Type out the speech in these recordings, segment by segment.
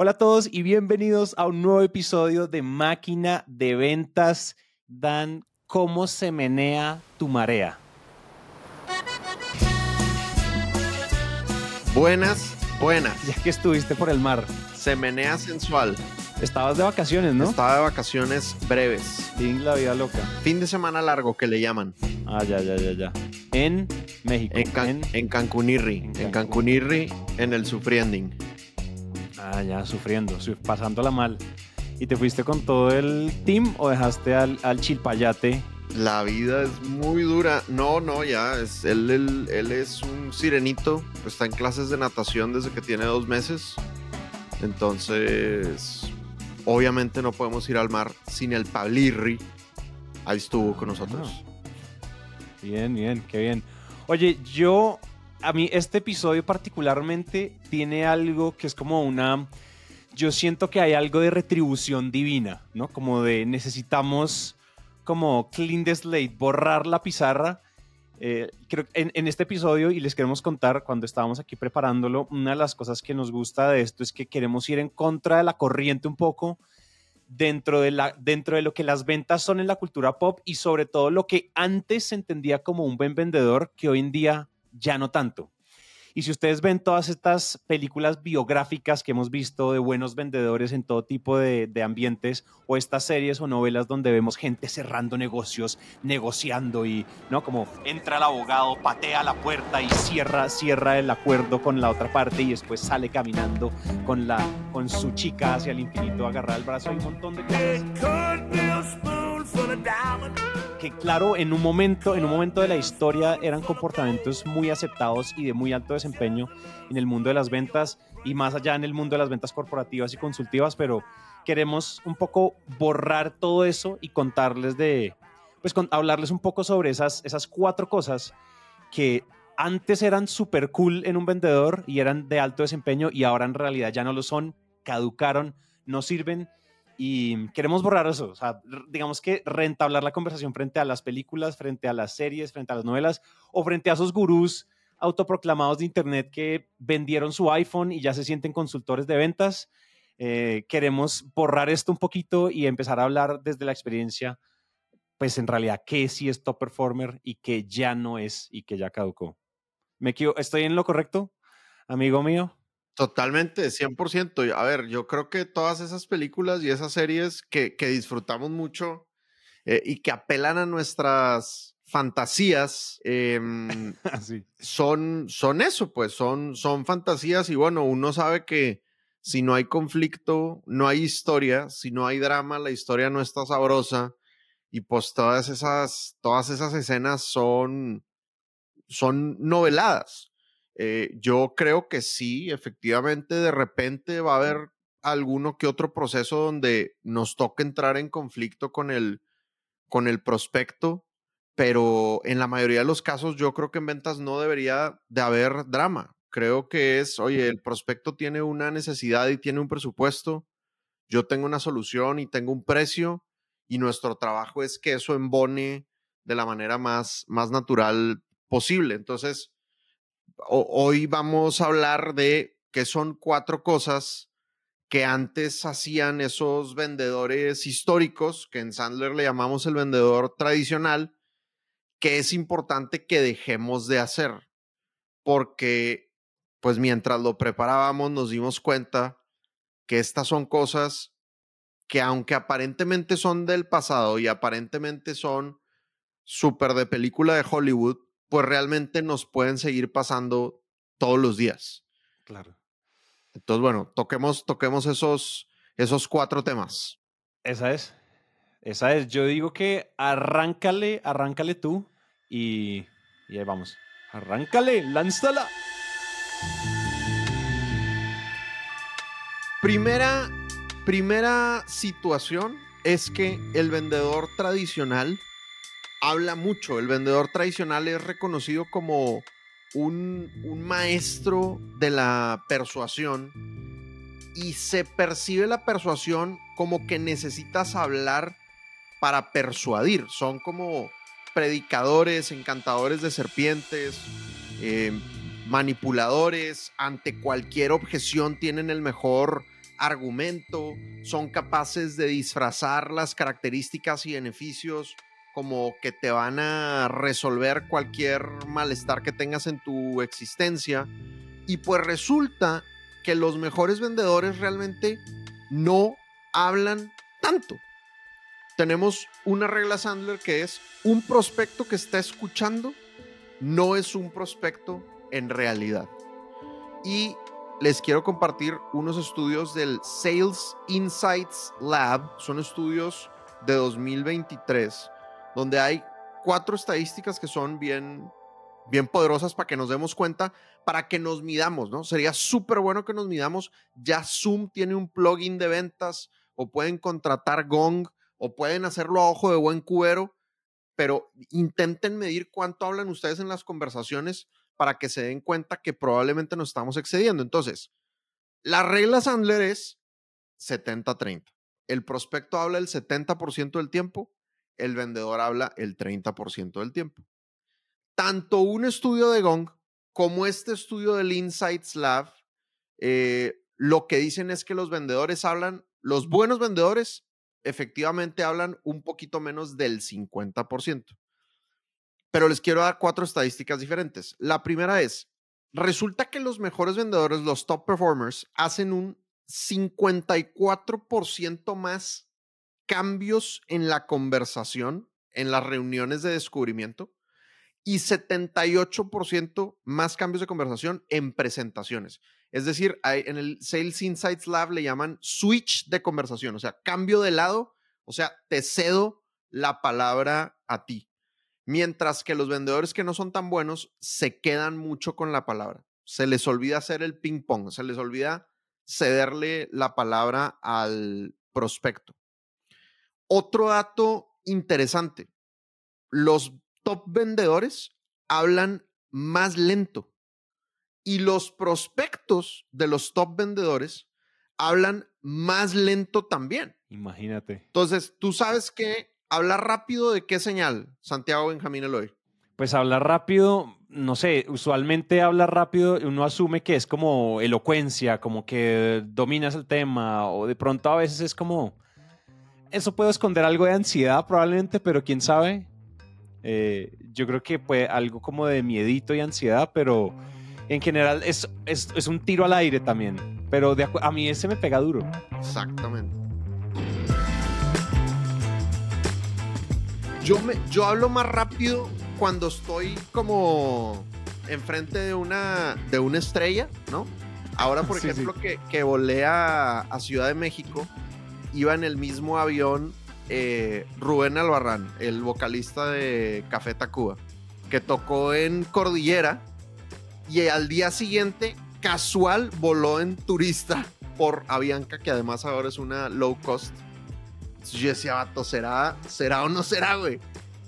Hola a todos y bienvenidos a un nuevo episodio de Máquina de Ventas. Dan, ¿cómo se menea tu marea? Buenas, buenas. Ya que estuviste por el mar. Se menea sensual. Estabas de vacaciones, ¿no? Estaba de vacaciones breves. Fin la vida loca. Fin de semana largo que le llaman. Ah, ya, ya, ya, ya. En México. En, Can en Cancunirri. En, Cancún. en Cancunirri, en el Sufriending. Ah, ya, sufriendo, su- pasándola mal. ¿Y te fuiste con todo el team o dejaste al, al chilpayate? La vida es muy dura. No, no, ya. Es, él, él- él es un sirenito. Está en clases de natación desde que tiene dos meses. Entonces, obviamente no podemos ir al mar sin el Pablirri. Ahí estuvo con nosotros. Bien, bien, qué bien. Oye, yo, a mí este episodio particularmente tiene algo que es como una, yo siento que hay algo de retribución divina, ¿no? Como de necesitamos como clean the slate, borrar la pizarra. Eh, creo que en, en este episodio, y les queremos contar, cuando estábamos aquí preparándolo, una de las cosas que nos gusta de esto es que queremos ir en contra de la corriente un poco dentro de, la, dentro de lo que las ventas son en la cultura pop y sobre todo lo que antes se entendía como un buen vendedor, que hoy en día ya no tanto. Y si ustedes ven todas estas películas biográficas que hemos visto de buenos vendedores en todo tipo de, ambientes, o estas series o novelas donde vemos gente cerrando negocios, negociando y, ¿no? Como entra el abogado, patea la puerta y cierra, cierra el acuerdo con la otra parte y después sale caminando con, la, con su chica hacia el infinito, agarrar el brazo. Hay un montón de que claro, en un momento, en un momento de la historia eran comportamientos muy aceptados y de muy alto desempeño en el mundo de las ventas y más allá en el mundo de las ventas corporativas y consultivas, pero queremos un poco borrar todo eso y contarles de, pues hablarles un poco sobre esas, esas cuatro cosas que antes eran súper cool en un vendedor y eran de alto desempeño y ahora en realidad ya no lo son, caducaron, no sirven y queremos borrar eso. Digamos que rentablar la conversación frente a las películas, frente a las series, frente a las novelas o frente a esos gurús autoproclamados de Internet que vendieron su iPhone y ya se sienten consultores de ventas. Eh, queremos borrar esto un poquito y empezar a hablar desde la experiencia, pues en realidad qué sí es top performer y qué ya no es y que ya caducó. ¿Me ¿Estoy en lo correcto, amigo mío? Totalmente, 100%. Y, A ver, yo creo que todas esas películas y esas series que, que disfrutamos mucho eh, y que apelan a nuestras fantasías em, son, son eso, pues son, son fantasías y bueno, uno sabe que si no hay conflicto, no hay historia, si no hay drama, la historia no está sabrosa y pues todas esas, todas esas escenas son, son noveladas. Eh, yo creo que sí, efectivamente, de repente va a haber alguno que otro proceso donde nos toque entrar en conflicto con el, con el prospecto, pero en la mayoría de los casos yo creo que en ventas no debería de haber drama. Creo que es, oye, el prospecto tiene una necesidad y tiene un presupuesto, yo tengo una solución y tengo un precio y nuestro trabajo es que eso embone de la manera más, más natural posible. Entonces, hoy vamos a hablar de qué son cuatro cosas que antes hacían esos vendedores históricos, que en Sandler le llamamos el vendedor tradicional, que es importante que dejemos de hacer. Porque, pues mientras lo preparábamos, nos dimos cuenta que estas son cosas que aunque aparentemente son del pasado y aparentemente son súper de película de Hollywood, pues realmente nos pueden seguir pasando todos los días. Claro. Entonces, bueno, toquemos, toquemos esos, esos cuatro temas. Esa es. Esa es. Yo digo que arráncale, arráncale tú y, y ahí vamos. Arráncale, lánzala. Primera, primera situación es que el vendedor tradicional habla mucho. El vendedor tradicional es reconocido como un, maestro de la persuasión y se percibe la persuasión como que necesitas hablar para persuadir. Son como predicadores, encantadores de serpientes, eh, manipuladores, ante cualquier objeción tienen el mejor argumento, son capaces de disfrazar las características y beneficios como que te van a resolver cualquier malestar que tengas en tu existencia. Y pues resulta que los mejores vendedores realmente no hablan tanto. Tenemos una regla Sandler que es un prospecto que está escuchando no es un prospecto en realidad. Y les quiero compartir unos estudios del Sales Insights Lab. Son estudios de 2023 donde hay cuatro estadísticas que son bien, bien poderosas para que nos demos cuenta, para que nos midamos, ¿no? Sería súper bueno que nos midamos. Ya Zoom tiene un plugin de ventas o pueden contratar Gong o pueden hacerlo a ojo de buen cubero, pero intenten medir cuánto hablan ustedes en las conversaciones para que se den cuenta que probablemente nos estamos excediendo. Entonces, la regla Sandler es 70-30. El prospecto habla el 70% del tiempo, el vendedor habla el 30% del tiempo. Tanto un estudio de Gong como este estudio del Insights Lab, eh, lo que dicen es que los vendedores hablan, los buenos vendedores efectivamente hablan un poquito menos del 50%. Pero les quiero dar cuatro estadísticas diferentes. La primera es, resulta que los mejores vendedores, los top performers, hacen un 54% más cambios en la conversación, en las reuniones de descubrimiento y 78% más cambios de conversación en presentaciones. Es decir, en el Sales Insights Lab le llaman switch de conversación, o sea, cambio de lado, o sea, te cedo la palabra a ti. Mientras que los vendedores que no son tan buenos se quedan mucho con la palabra. Se les olvida hacer el ping pong, se les olvida cederle la palabra al prospecto. Otro dato interesante, los top vendedores hablan más lento y los prospectos de los top vendedores hablan más lento también. Imagínate. Entonces, tú sabes que hablar rápido de qué señal, Santiago Benjamín Eloy. Pues hablar rápido, no sé, usualmente hablar rápido uno asume que es como elocuencia, como que dominas el tema o de pronto a veces es como eso puede esconder algo de ansiedad probablemente, pero quién sabe. Eh, yo creo que puede algo como de miedito y ansiedad, pero en general es, es, un tiro al aire también. Pero a mí ese me pega duro. Exactamente. Yo, me, yo hablo más rápido cuando estoy como enfrente de una, de una estrella, ¿no? Ahora, por ejemplo, Que, que volé a, a Ciudad de México, iba en el mismo avión eh, Rubén Albarrán, el vocalista de Café Tacuba, que tocó en Cordillera y al día siguiente, casual, voló en turista por Avianca, que además ahora es una low cost. yo decía, vato, ¿será, ¿será o no será, güey?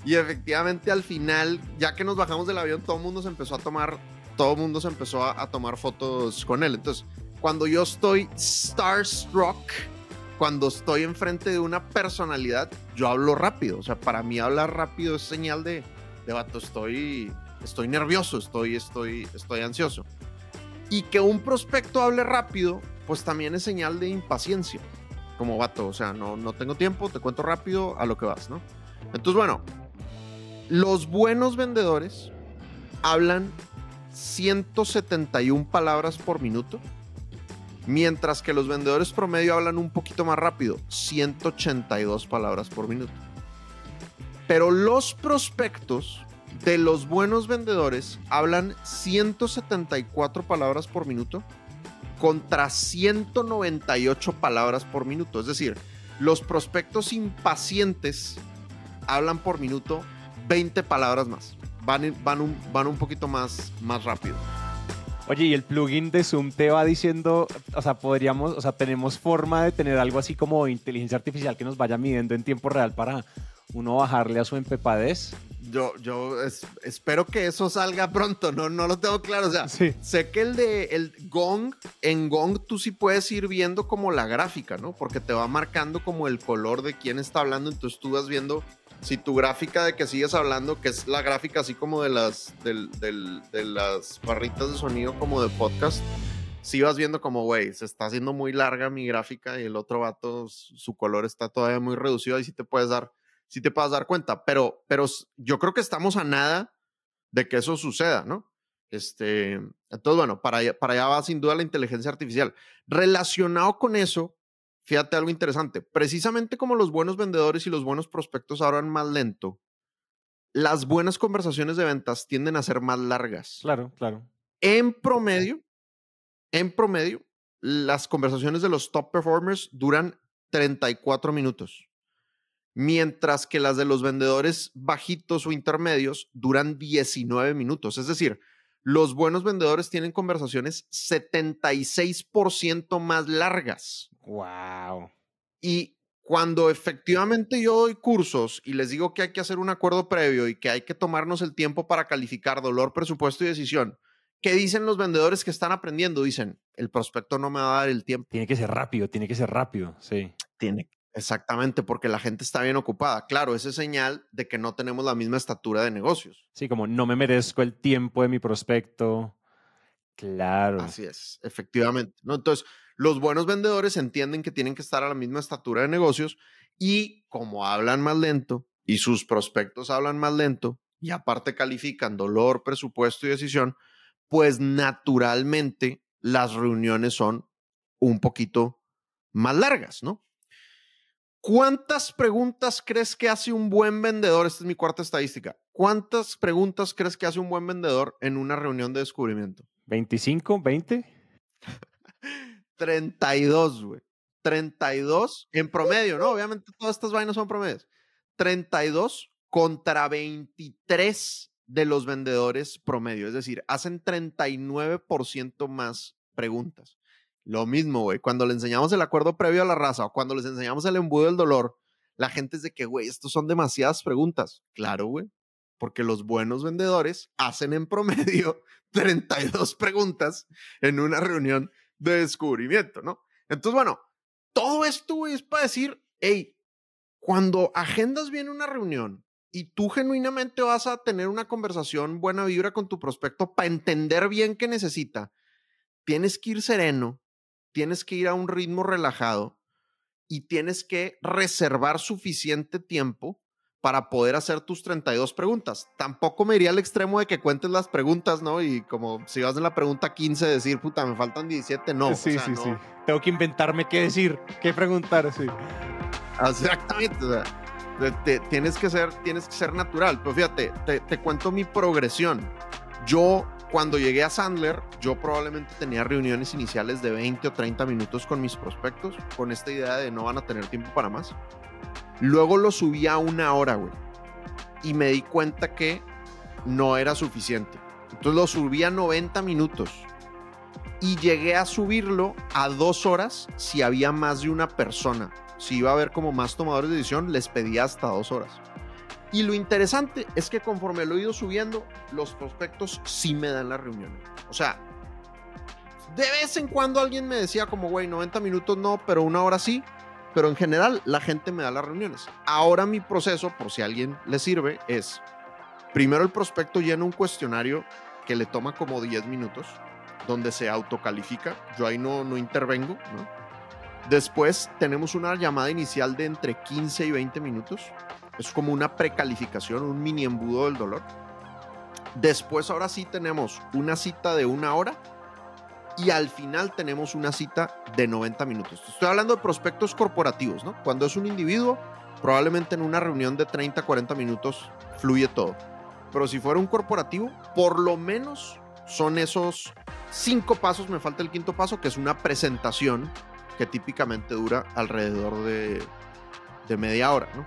Y efectivamente al final, ya que nos bajamos del avión, todo el mundo se empezó a tomar, todo mundo se empezó a tomar fotos con él. Entonces, cuando yo estoy starstruck, cuando estoy enfrente de una personalidad, yo hablo rápido. O sea, para mí hablar rápido es señal de, de vato, estoy, estoy nervioso, estoy, estoy, estoy ansioso. Y que un prospecto hable rápido, pues también es señal de impaciencia. Como vato, o sea, no, no tengo tiempo, te cuento rápido a lo que vas, ¿no? Entonces, bueno, los buenos vendedores hablan 171 palabras por minuto Mientras que los vendedores promedio hablan un poquito más rápido, 182 palabras por minuto. Pero los prospectos de los buenos vendedores hablan 174 palabras por minuto contra 198 palabras por minuto. Es decir, los prospectos impacientes hablan por minuto 20 palabras más. Van, un, van un poquito más, más rápido. Oye, y el plugin de Zoom te va diciendo, o sea, podríamos, o sea, tenemos forma de tener algo así como inteligencia artificial que nos vaya midiendo en tiempo real para uno bajarle a su empepadez. Yo, yo espero que eso salga pronto, no, no lo tengo claro. O sea, sé que el de el Gong, en Gong tú sí puedes ir viendo como la gráfica, ¿no? Porque te va marcando como el color de quién está hablando, entonces tú vas viendo si tu gráfica de que sigues hablando, que es la gráfica así como de las, de las barritas de sonido como de podcast, si vas viendo como, güey, se está haciendo muy larga mi gráfica y el otro vato, su color está todavía muy reducido, y sí te puedes dar, sí te puedes dar cuenta, pero, pero yo creo que estamos a nada de que eso suceda, ¿no? Este, entonces, bueno, para para allá va sin duda la inteligencia artificial. Relacionado con eso, fíjate algo interesante, precisamente como los buenos vendedores y los buenos prospectos van más lento, las buenas conversaciones de ventas tienden a ser más largas. Claro, claro. En promedio, en promedio, las conversaciones de los top performers duran 34 minutos, mientras que las de los vendedores bajitos o intermedios duran 19 minutos. Es decir, los buenos vendedores tienen conversaciones 76% más largas. Wow. Y cuando efectivamente yo doy cursos y les digo que hay que hacer un acuerdo previo y que hay que tomarnos el tiempo para calificar dolor, presupuesto y decisión, ¿qué dicen los vendedores que están aprendiendo? Dicen, el prospecto no me va a dar el tiempo. Tiene que ser rápido, tiene que ser rápido, sí. Tiene, exactamente, porque la gente está bien ocupada. Claro, esa es señal de que no tenemos la misma estatura de negocios. Sí, como no me merezco el tiempo de mi prospecto. Claro. Así es, efectivamente. ¿no? Entonces, los buenos vendedores entienden que tienen que estar a la misma estatura de negocios y como hablan más lento y sus prospectos hablan más lento y aparte califican dolor, presupuesto y decisión, pues naturalmente las reuniones son un poquito más largas, ¿no? ¿Cuántas preguntas crees que hace un buen vendedor? Esta es mi cuarta estadística. ¿Cuántas preguntas crees que hace un buen vendedor en una reunión de descubrimiento? ¿25? ¿20? 32, güey. 32 en promedio, ¿no? Obviamente todas estas vainas son promedios. 32 contra 23 de los vendedores promedio. Es decir, hacen 39% más preguntas. Lo mismo, güey. Cuando le enseñamos el acuerdo previo a la raza o cuando les enseñamos el embudo del dolor, la gente es de que, güey, estos son demasiadas preguntas. Claro, güey. Porque los buenos vendedores hacen en promedio 32 preguntas en una reunión de descubrimiento, ¿no? Entonces, bueno, todo esto es para decir, hey, cuando agendas bien una reunión y tú genuinamente vas a tener una conversación buena vibra con tu prospecto para entender bien qué necesita, tienes que ir sereno, tienes que ir a un ritmo relajado y tienes que reservar suficiente tiempo para poder hacer tus 32 preguntas. Tampoco me iría al extremo de que cuentes las preguntas, ¿no? Y como si vas en la pregunta 15 decir, puta, me faltan 17, no. Sí, sí, sí. Tengo que inventarme qué decir, qué preguntar, sí. Exactamente, o sea, tienes, que ser, tienes que ser natural. Pero fíjate, te, te cuento mi progresión. Yo, cuando llegué a Sandler, yo probablemente tenía reuniones iniciales de 20 o 30 minutos con mis prospectos, con esta idea de no van a tener tiempo para más. Luego lo subí a una hora, güey. Y me di cuenta que no era suficiente. Entonces lo subí a 90 minutos. Y llegué a subirlo a dos horas si había más de una persona. Si iba a haber como más tomadores de decisión, les pedía hasta dos horas. Y lo interesante es que conforme lo he ido subiendo, los prospectos sí me dan la reunión. O sea, de vez en cuando alguien me decía como, güey, 90 minutos no, pero una hora sí pero en general la gente me da las reuniones. Ahora mi proceso, por si a alguien le sirve, es primero el prospecto llena un cuestionario que le toma como 10 minutos, donde se autocalifica. Yo ahí no, no intervengo, ¿no? Después tenemos una llamada inicial de entre 15 y 20 minutos. Es como una precalificación, un mini embudo del dolor. Después ahora sí tenemos una cita de una hora y al final tenemos una cita de 90 minutos. Estoy hablando de prospectos corporativos, ¿no? Cuando es un individuo, probablemente en una reunión de 30, 40 minutos fluye todo. Pero si fuera un corporativo, por lo menos son esos cinco pasos, me falta el quinto paso, que es una presentación que típicamente dura alrededor de, media hora, ¿no?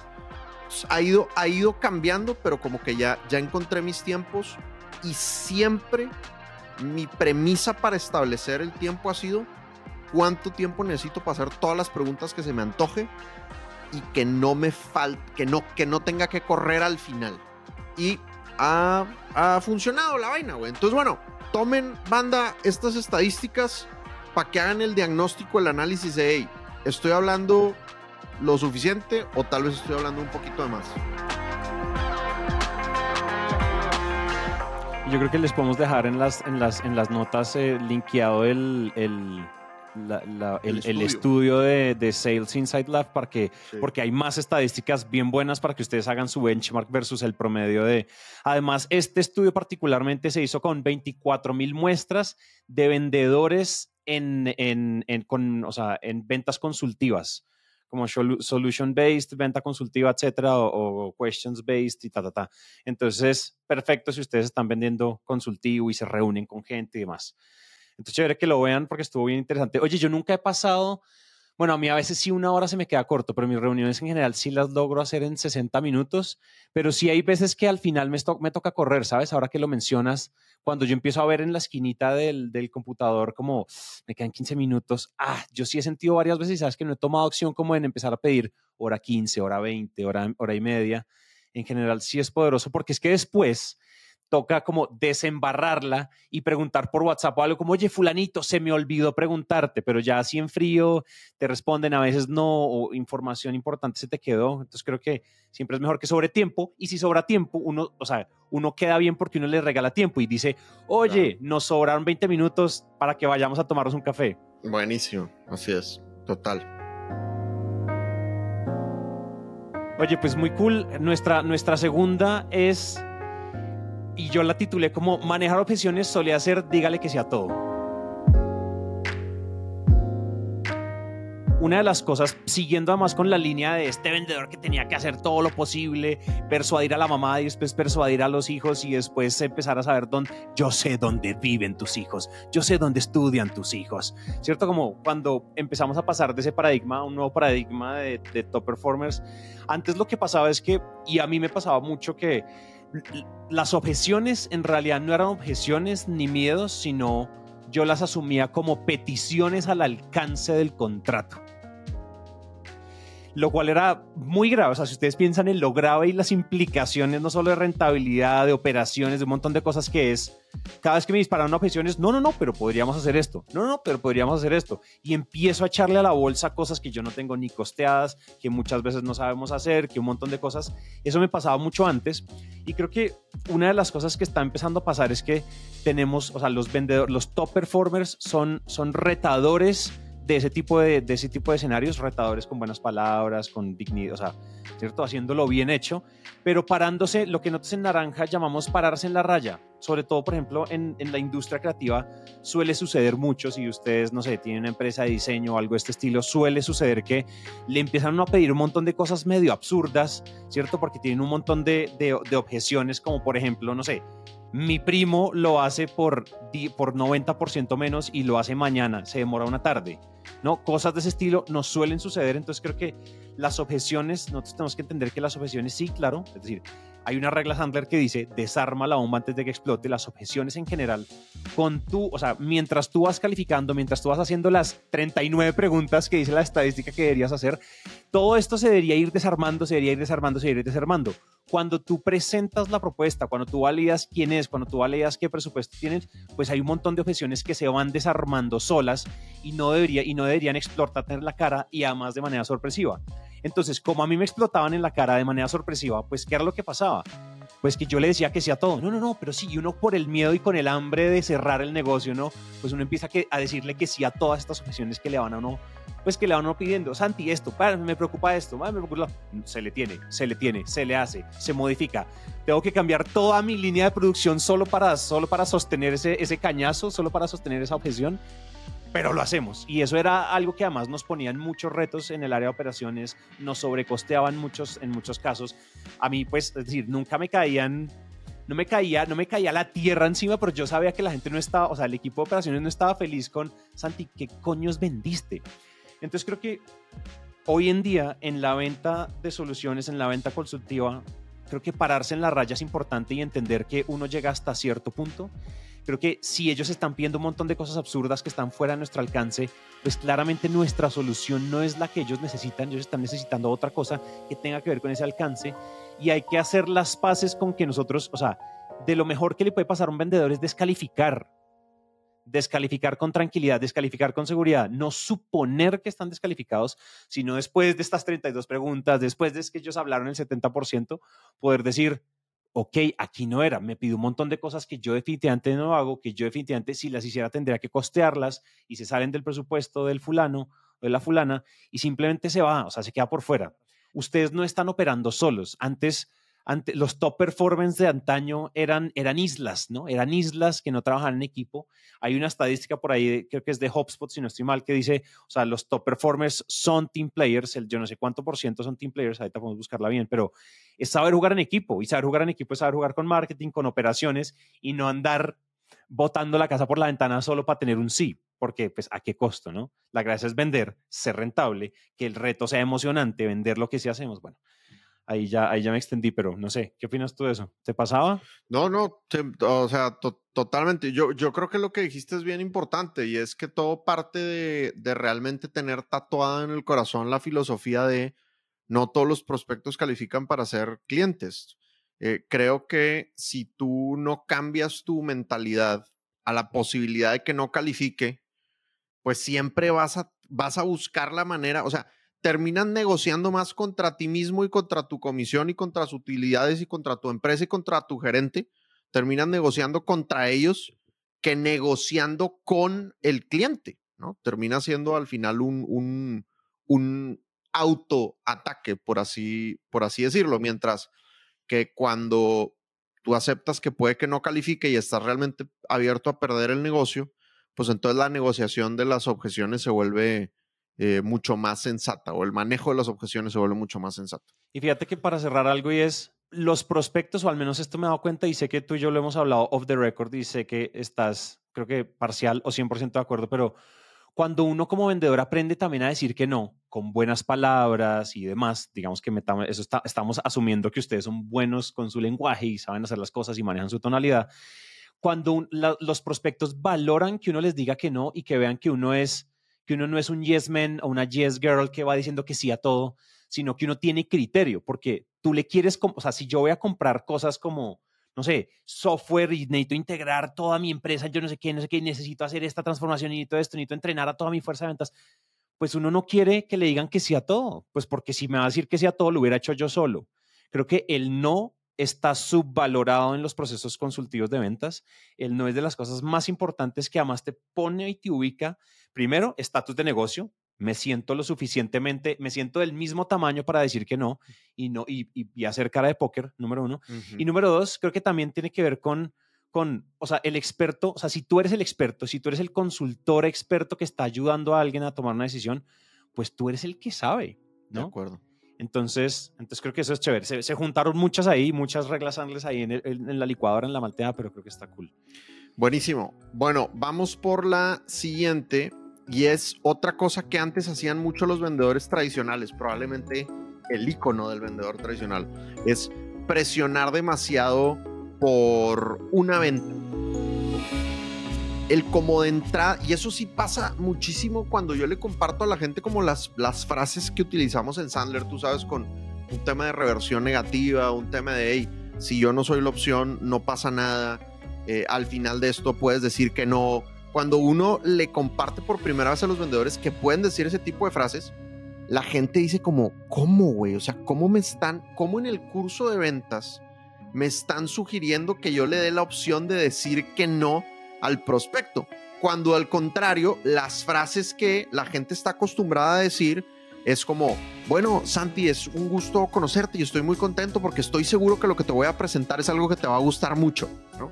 Ha ido, ha ido cambiando, pero como que ya, ya encontré mis tiempos y siempre mi premisa para establecer el tiempo ha sido cuánto tiempo necesito para hacer todas las preguntas que se me antoje y que no me falte, que no, que no tenga que correr al final. Y ha, ha funcionado la vaina, güey. Entonces, bueno, tomen, banda, estas estadísticas para que hagan el diagnóstico, el análisis de, hey, estoy hablando lo suficiente o tal vez estoy hablando un poquito de más. Yo creo que les podemos dejar en las, en las, en las notas eh, linkeado el, el, el, estudio, de, Sales Inside Lab para que, porque hay más estadísticas bien buenas para que ustedes hagan su benchmark versus el promedio de... Además, este estudio particularmente se hizo con 24 mil muestras de vendedores en, en, en, con, o sea, en ventas consultivas como solution based, venta consultiva, etcétera, o, questions based y ta, ta, ta. Entonces, perfecto si ustedes están vendiendo consultivo y se reúnen con gente y demás. Entonces, chévere que lo vean porque estuvo bien interesante. Oye, yo nunca he pasado, bueno, a mí a veces sí una hora se me queda corto, pero mis reuniones en general sí las logro hacer en 60 minutos, pero sí hay veces que al final me, toca correr, ¿sabes? Ahora que lo mencionas, cuando yo empiezo a ver en la esquinita del, del, computador como me quedan 15 minutos, ah, yo sí he sentido varias veces, ¿sabes? Que no he tomado acción como en empezar a pedir hora 15, hora 20, hora, hora y media. En general sí es poderoso porque es que después toca como desembarrarla y preguntar por WhatsApp o algo como, oye, fulanito, se me olvidó preguntarte, pero ya así en frío te responden, a veces no, o información importante se te quedó. Entonces creo que siempre es mejor que sobre tiempo y si sobra tiempo, uno, o sea, uno queda bien porque uno le regala tiempo y dice, oye, nos sobraron 20 minutos para que vayamos a tomarnos un café. Buenísimo, así es, total. Oye, pues muy cool. Nuestra, nuestra segunda es y yo la titulé como Manejar objeciones solía ser dígale que sea todo. Una de las cosas, siguiendo además con la línea de este vendedor que tenía que hacer todo lo posible, persuadir a la mamá y después persuadir a los hijos y después empezar a saber dónde, yo sé dónde viven tus hijos, yo sé dónde estudian tus hijos, ¿cierto? Como cuando empezamos a pasar de ese paradigma a un nuevo paradigma de, de top performers, antes lo que pasaba es que, y a mí me pasaba mucho que las objeciones en realidad no eran objeciones ni miedos, sino yo las asumía como peticiones al alcance del contrato lo cual era muy grave. O sea, si ustedes piensan en lo grave y las implicaciones, no solo de rentabilidad, de operaciones, de un montón de cosas que es, cada vez que me disparan una objeción es, no, no, no, pero podríamos hacer esto. No, no, pero podríamos hacer esto. Y empiezo a echarle a la bolsa cosas que yo no tengo ni costeadas, que muchas veces no sabemos hacer, que un montón de cosas. Eso me pasaba mucho antes. Y creo que una de las cosas que está empezando a pasar es que tenemos, o sea, los vendedores, los top performers son, son retadores de ese tipo de, ese tipo de escenarios retadores con buenas palabras, con dignidad, o sea, ¿cierto? Haciéndolo bien hecho, pero parándose, lo que nosotros en Naranja llamamos pararse en la raya. Sobre todo, por ejemplo, en, en la industria creativa suele suceder mucho, si ustedes, no sé, tienen una empresa de diseño o algo de este estilo, suele suceder que le empiezan a pedir un montón de cosas medio absurdas, ¿cierto? Porque tienen un montón de, de, de objeciones, como por ejemplo, no sé, mi primo lo hace por, por 90% menos y lo hace mañana, se demora una tarde. ¿No? Cosas de ese estilo nos suelen suceder, entonces creo que las objeciones, nosotros tenemos que entender que las objeciones sí, claro, es decir, hay una regla Handler que dice desarma la bomba antes de que explote. Las objeciones en general, con tú, o sea, mientras tú vas calificando, mientras tú vas haciendo las 39 preguntas que dice la estadística que deberías hacer, todo esto se debería ir desarmando, se debería ir desarmando, se debería ir desarmando. Cuando tú presentas la propuesta, cuando tú validas quién es, cuando tú validas qué presupuesto tienes, pues hay un montón de objeciones que se van desarmando solas y no, debería, y no deberían explotar la cara y además de manera sorpresiva. Entonces, como a mí me explotaban en la cara de manera sorpresiva, pues, ¿qué era lo que pasaba? Pues que yo le decía que sí a todo. No, no, no, pero sí, y uno por el miedo y con el hambre de cerrar el negocio, ¿no? Pues uno empieza a decirle que sí a todas estas objeciones que le van a uno, pues que le van a uno pidiendo. Santi, esto, me preocupa esto, me preocupa. Se le tiene, se le tiene, se le hace, se modifica. Tengo que cambiar toda mi línea de producción solo para, solo para sostener ese, ese cañazo, solo para sostener esa objeción pero lo hacemos. Y eso era algo que además nos ponían muchos retos en el área de operaciones, nos sobrecosteaban muchos, en muchos casos. A mí, pues, es decir, nunca me caían, no me caía, no me caía la tierra encima, pero yo sabía que la gente no estaba, o sea, el equipo de operaciones no estaba feliz con, Santi, ¿qué coños vendiste? Entonces creo que hoy en día en la venta de soluciones, en la venta consultiva, creo que pararse en la raya es importante y entender que uno llega hasta cierto punto Creo que si ellos están pidiendo un montón de cosas absurdas que están fuera de nuestro alcance, pues claramente nuestra solución no es la que ellos necesitan, ellos están necesitando otra cosa que tenga que ver con ese alcance. Y hay que hacer las paces con que nosotros, o sea, de lo mejor que le puede pasar a un vendedor es descalificar, descalificar con tranquilidad, descalificar con seguridad, no suponer que están descalificados, sino después de estas 32 preguntas, después de que ellos hablaron el 70%, poder decir, ok, aquí no era, me pidió un montón de cosas que yo definitivamente no hago, que yo definitivamente si las hiciera tendría que costearlas y se salen del presupuesto del fulano o de la fulana y simplemente se va, o sea, se queda por fuera. Ustedes no están operando solos. Antes los top performance de antaño eran, eran islas, ¿no? Eran islas que no trabajaban en equipo. Hay una estadística por ahí, creo que es de HubSpot, si no estoy mal, que dice, o sea, los top performers son team players, el, yo no sé cuánto por ciento son team players, ahorita podemos buscarla bien, pero es saber jugar en equipo y saber jugar en equipo es saber jugar con marketing, con operaciones y no andar botando la casa por la ventana solo para tener un sí, porque pues a qué costo, ¿no? La gracia es vender, ser rentable, que el reto sea emocionante, vender lo que sí hacemos, bueno ahí ya, ahí ya me extendí, pero no sé, ¿qué opinas tú de eso? ¿Te pasaba? No, no, o sea, totalmente. Yo, yo creo que lo que dijiste es bien importante y es que todo parte de, de, realmente tener tatuada en el corazón la filosofía de no todos los prospectos califican para ser clientes. Eh, creo que si tú no cambias tu mentalidad a la posibilidad de que no califique, pues siempre vas a, vas a buscar la manera, o sea, terminan negociando más contra ti mismo y contra tu comisión y contra sus utilidades y contra tu empresa y contra tu gerente, terminan negociando contra ellos que negociando con el cliente, ¿no? Termina siendo al final un, un, un autoataque, por así, por así decirlo, mientras que cuando tú aceptas que puede que no califique y estás realmente abierto a perder el negocio, pues entonces la negociación de las objeciones se vuelve eh, mucho más sensata o el manejo de las objeciones se vuelve mucho más sensato. Y fíjate que para cerrar algo y es los prospectos, o al menos esto me he dado cuenta y sé que tú y yo lo hemos hablado off the record y sé que estás, creo que parcial o 100% de acuerdo, pero cuando uno como vendedor aprende también a decir que no, con buenas palabras y demás, digamos que eso estamos asumiendo que ustedes son buenos con su lenguaje y saben hacer las cosas y manejan su tonalidad. Cuando los prospectos valoran que uno les diga que no y que vean que uno es que uno no es un yes man o una yes girl que va diciendo que sí a todo, sino que uno tiene criterio, porque tú le quieres, o sea, si yo voy a comprar cosas como, no sé, software y necesito integrar toda mi empresa, yo no sé qué, no sé qué, necesito hacer esta transformación y todo esto, necesito entrenar a toda mi fuerza de ventas, pues uno no quiere que le digan que sí a todo, pues porque si me va a decir que sí a todo, lo hubiera hecho yo solo. Creo que el no está subvalorado en los procesos consultivos de ventas. El no es de las cosas más importantes que además te pone y te ubica primero, estatus de negocio, me siento lo suficientemente, me siento del mismo tamaño para decir que no y, no, y, hacer cara de póker, número uno. Y número dos, creo que también tiene que ver con, con, o sea, el experto, o sea, si tú eres el experto, si tú eres el consultor experto que está ayudando a alguien a tomar una decisión, pues tú eres el que sabe, ¿no? De acuerdo. Entonces, entonces creo que eso es chévere. Se, juntaron muchas ahí, muchas reglas ángeles ahí en, en, la licuadora, en la malteada, pero creo que está cool. Buenísimo. Bueno, vamos por la siguiente y es otra cosa que antes hacían mucho los vendedores tradicionales, probablemente el icono del vendedor tradicional, es presionar demasiado por una venta. El como de entrada, y eso sí pasa muchísimo cuando yo le comparto a la gente como las, las frases que utilizamos en Sandler, tú sabes, con un tema de reversión negativa, un tema de, hey, si yo no soy la opción, no pasa nada, eh, al final de esto puedes decir que no, cuando uno le comparte por primera vez a los vendedores que pueden decir ese tipo de frases, la gente dice como, ¿cómo, güey? O sea, ¿cómo me están, cómo en el curso de ventas me están sugiriendo que yo le dé la opción de decir que no al prospecto? Cuando al contrario, las frases que la gente está acostumbrada a decir es como, bueno, Santi, es un gusto conocerte y estoy muy contento porque estoy seguro que lo que te voy a presentar es algo que te va a gustar mucho, ¿no?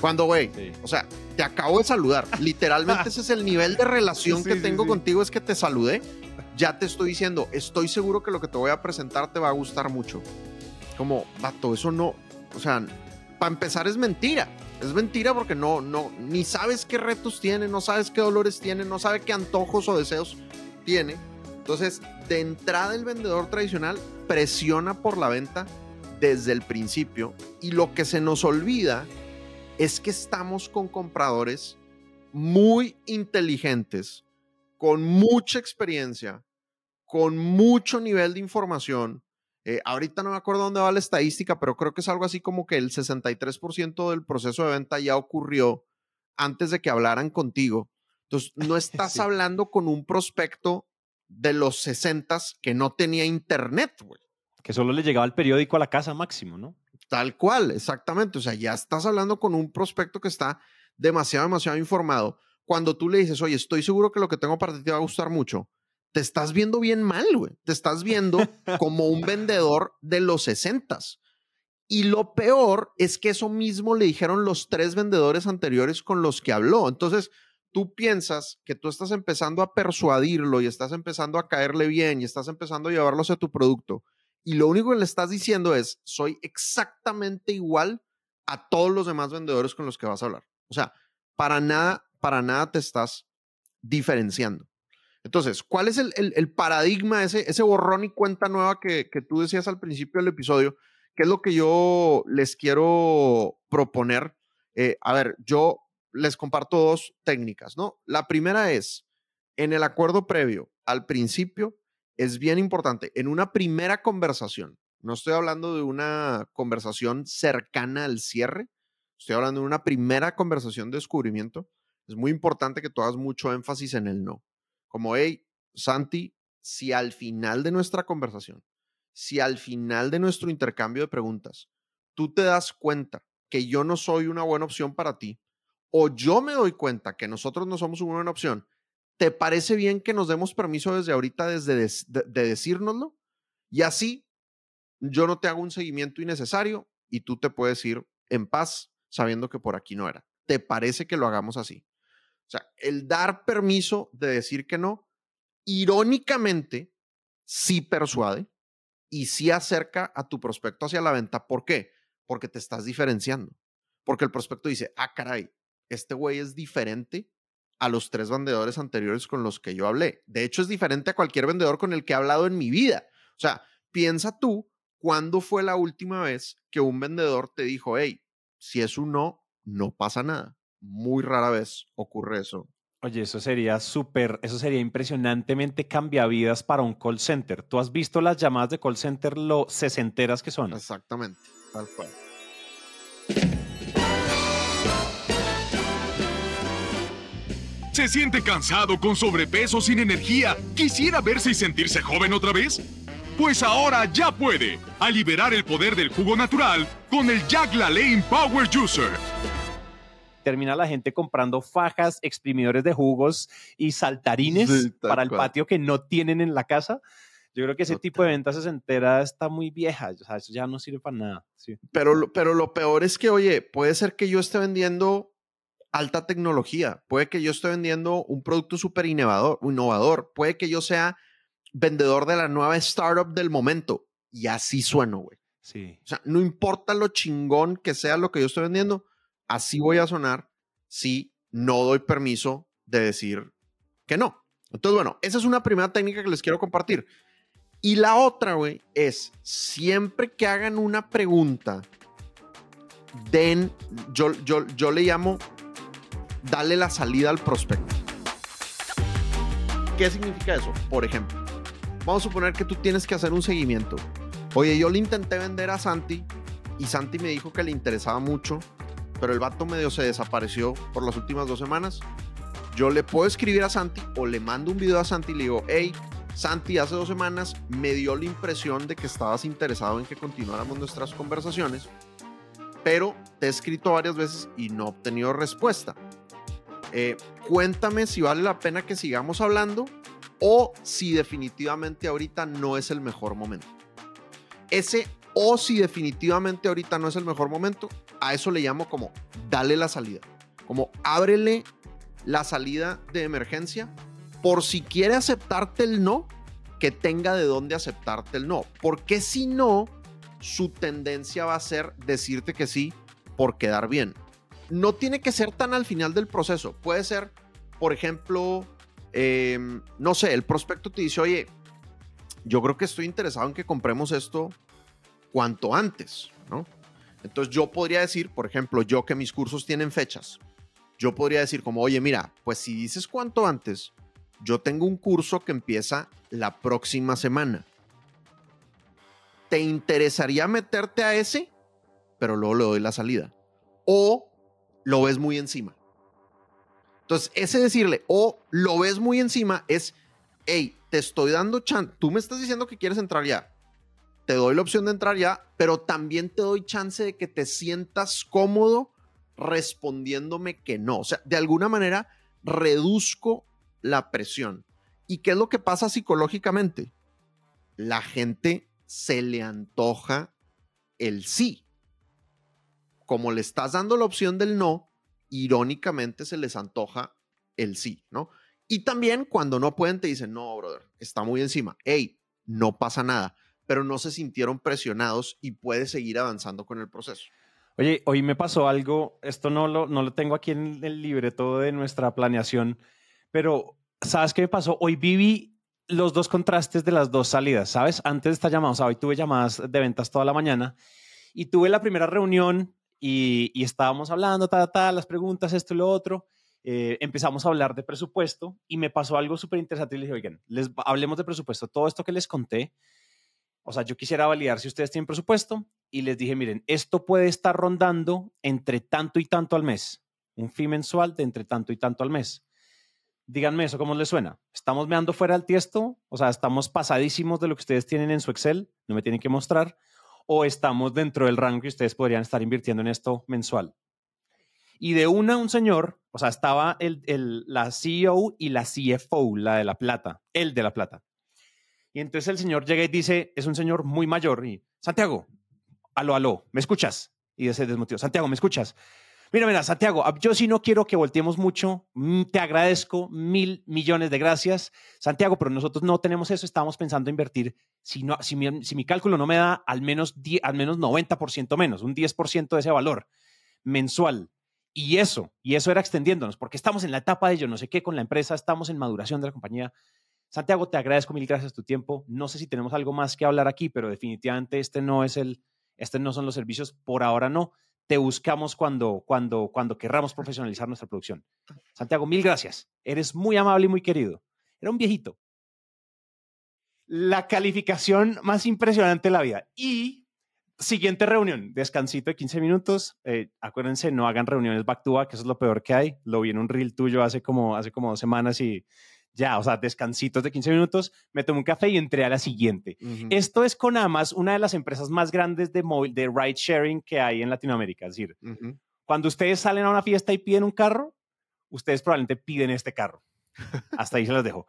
Cuando, güey, o sea, te acabo de saludar. Literalmente ese es el nivel de relación que tengo contigo, es que te saludé. Ya te estoy diciendo, estoy seguro que lo que te voy a presentar te va a gustar mucho. Como, vato, eso no, o sea, para empezar es mentira. Es mentira porque no, no, ni sabes qué retos tiene, no sabes qué dolores tiene, no sabe qué antojos o deseos tiene. Entonces, de entrada el vendedor tradicional presiona por la venta desde el principio y lo que se nos olvida es que estamos con compradores muy inteligentes, con mucha experiencia, con mucho nivel de información. Eh, ahorita no me acuerdo dónde va la estadística, pero creo que es algo así como que el 63% del proceso de venta ya ocurrió antes de que hablaran contigo. Entonces, no estás hablando con un prospecto de los 60 que no tenía internet, güey. Que solo le llegaba el periódico a la casa máximo, ¿no? Tal cual, exactamente. O sea, ya estás hablando con un prospecto que está demasiado, demasiado informado. Cuando tú le dices, oye, estoy seguro que lo que tengo para ti te va a gustar mucho, te estás viendo bien mal, güey. Te estás viendo como un vendedor de los sesentas. Y lo peor es que eso mismo le dijeron los tres vendedores anteriores con los que habló. Entonces, tú piensas que tú estás empezando a persuadirlo y estás empezando a caerle bien y estás empezando a llevarlo hacia tu producto. Y lo único que le estás diciendo es, soy exactamente igual a todos los demás vendedores con los que vas a hablar. O sea, para nada, para nada te estás diferenciando. Entonces, ¿cuál es el, paradigma, ese, ese borrón y cuenta nueva que, tú decías al principio del episodio? ¿Qué es lo que yo les quiero proponer? Eh, a ver, yo les comparto dos técnicas, ¿no? La primera es, en el acuerdo previo, al principio, es bien importante, en una primera conversación, no estoy hablando de una conversación cercana al cierre, estoy hablando de una primera conversación de descubrimiento, es muy importante que tú hagas mucho énfasis en el no. Como, hey, Santi, si al final de nuestra conversación si al final de nuestro intercambio de preguntas tú te das cuenta que yo no soy una buena opción para ti, o yo me doy cuenta que nosotros no somos una buena opción, ¿te parece bien que nos demos permiso desde ahorita desde de, de? Y así yo no te hago un seguimiento innecesario y tú te puedes ir en paz sabiendo que por aquí no era. ¿Te parece que lo hagamos así? O sea, el dar permiso de decir que no, irónicamente, sí persuade, y sí acerca a tu prospecto hacia la venta. ¿Por qué? Porque te estás diferenciando. Porque el prospecto dice, ah, caray, este güey es diferente a los tres vendedores anteriores con los que yo hablé. De hecho, es diferente a cualquier vendedor con el que he hablado en mi vida. O sea, piensa tú, ¿cuándo fue la última vez que un vendedor te dijo, hey, si es un no, no pasa nada? Muy rara vez ocurre eso Oye, eso sería súper, eso sería impresionantemente cambiavidas para un call center. ¿Tú has visto las llamadas de call center lo sesenteras que son? Exactamente, tal cual. ¿Se siente cansado con sobrepeso sin energía? ¿Quisiera verse y sentirse joven otra vez? Pues ahora ya puede, a liberar el poder del jugo natural con el Jack LaLanne Power Juicer termina la gente comprando fajas, exprimidores de jugos y saltarines para el patio que no tienen en la casa. Yo creo que ese tipo de ventas entera está muy vieja, o sea, eso ya no sirve para nada. Pero, pero lo peor es que, oye, puede ser que yo esté vendiendo alta tecnología, puede que yo esté vendiendo un producto súper innovador, innovador, puede que yo sea vendedor de la nueva startup del momento y así sueno, güey. Sí. O sea, no importa lo chingón que sea lo que yo estoy vendiendo, así voy a sonar si no doy permiso de decir que no. Entonces, bueno, esa es una primera técnica que les quiero compartir. Y la otra, güey, es siempre que hagan una pregunta, den, yo, yo, yo le llamo, dale la salida al prospecto. ¿Qué significa eso? Por ejemplo, vamos a suponer que tú tienes que hacer un seguimiento. Oye, yo le intenté vender a Santi y Santi me dijo que le interesaba mucho pero el vato medio se desapareció por las últimas dos semanas. Yo le puedo escribir a Santi o le mando un video a Santi y le digo, hey, Santi, hace dos semanas me dio la impresión de que estabas interesado en que continuáramos nuestras conversaciones, pero te he escrito varias veces y no he obtenido respuesta. Eh, cuéntame si vale la pena que sigamos hablando o si definitivamente ahorita no es el mejor momento. Ese o si definitivamente ahorita no es el mejor momento, a eso le llamo como dale la salida, como ábrele la salida de emergencia por si quiere aceptarte el no, que tenga de dónde aceptarte el no, porque si no, su tendencia va a ser decirte que sí por quedar bien. No tiene que ser tan al final del proceso, puede ser, por ejemplo, em, no sé, el prospecto te dice, oye, yo creo que estoy interesado en que compremos esto cuanto antes. Entonces yo podría decir, por ejemplo, yo que mis cursos tienen fechas, yo podría decir como, oye, mira, pues si dices cuanto antes, yo tengo un curso que empieza la próxima semana. ¿Te interesaría meterte a ese? Pero luego le doy la salida. O lo ves muy encima. Entonces, ese decirle, o lo ves muy encima es, hey, te estoy dando chance, tú me estás diciendo que quieres entrar ya te doy la opción de entrar ya, pero también te doy chance de que te sientas cómodo respondiéndome que no. O sea, de alguna manera reduzco la presión. ¿Y qué es lo que pasa psicológicamente? La gente se le antoja el sí. Como le estás dando la opción del no, irónicamente se les antoja el sí, ¿no? Y también cuando no pueden te dicen, no, brother, está muy encima. Hey, no pasa nada pero no se sintieron presionados y puede seguir avanzando con el proceso. Oye, hoy me pasó algo, esto no lo, no lo tengo aquí en el libreto de nuestra planeación, pero ¿sabes qué me pasó? Hoy viví los dos contrastes de las dos salidas, ¿sabes? Antes de esta llamada, o sea, hoy tuve llamadas de ventas toda la mañana y tuve la primera reunión y, estábamos hablando, ta, ta, las preguntas, esto y lo otro. Eh, empezamos a hablar de presupuesto y me pasó algo súper interesante y le dije, oigan, les, hablemos de presupuesto. Todo esto que les conté, o sea, yo quisiera validar si ustedes tienen presupuesto y les dije, miren, esto puede estar rondando entre tanto y tanto al mes, un fee mensual de entre tanto y tanto al mes. Díganme eso, ¿cómo les suena? ¿Estamos meando fuera del tiesto? O sea, ¿estamos pasadísimos de lo que ustedes tienen en su Excel? No me tienen que mostrar. ¿O estamos dentro del rango que ustedes podrían estar invirtiendo en esto mensual? Y de una, un señor, o sea, estaba el, el, la CEO y la CFO, la de la plata, el de la plata. Y entonces el señor llega y dice, es un señor muy mayor, y Santiago, aló, aló, ¿me escuchas? Y ese desmotivo, Santiago, ¿me escuchas? Mira, mira, Santiago, yo sí no quiero que volteemos mucho, mm, te agradezco mil millones de gracias, Santiago, pero nosotros no tenemos eso, estamos pensando invertir, si, mi, si mi cálculo no me da al menos, 10, al menos 90% menos, un 10% de ese valor mensual. Y eso, y eso era extendiéndonos, porque estamos en la etapa de yo no sé qué con la empresa, estamos en maduración de la compañía, Santiago, te agradezco mil gracias tu tiempo. No sé si tenemos algo más que hablar aquí, pero definitivamente este no es el, este no son los servicios por ahora no. Te buscamos cuando, cuando, cuando querramos profesionalizar nuestra producción. Santiago, mil gracias. Eres muy amable y muy querido. Era un viejito. La calificación más impresionante de la vida. Y siguiente reunión, descansito de 15 minutos. Eh, acuérdense, no hagan reuniones back to back, eso es lo peor que hay. Lo vi en un reel tuyo hace como, hace como dos semanas y ya, o sea, descansitos de 15 minutos, me tomé un café y entré a la siguiente. Esto es con Amas, una de las empresas más grandes de, de ride sharing que hay en Latinoamérica. Es decir, cuando ustedes salen a una fiesta y piden un carro, ustedes probablemente piden este carro. Hasta ahí se los dejo.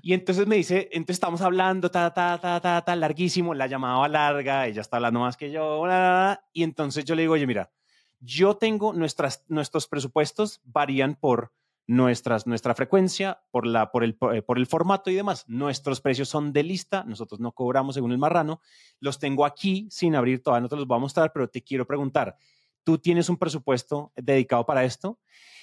Y entonces me dice, entonces estamos hablando, ta, ta, ta, ta, ta, larguísimo, la llamada va larga, ella está hablando más que yo, y entonces yo le digo, oye, mira, yo tengo nuestras, nuestros presupuestos varían por nuestras, nuestra frecuencia, por, la, por, el, eh, por el formato y demás. Nuestros precios son de lista, nosotros no cobramos según el marrano. Los tengo aquí sin abrir, todavía no te los voy a mostrar, pero te quiero preguntar, ¿tú tienes un presupuesto dedicado para esto?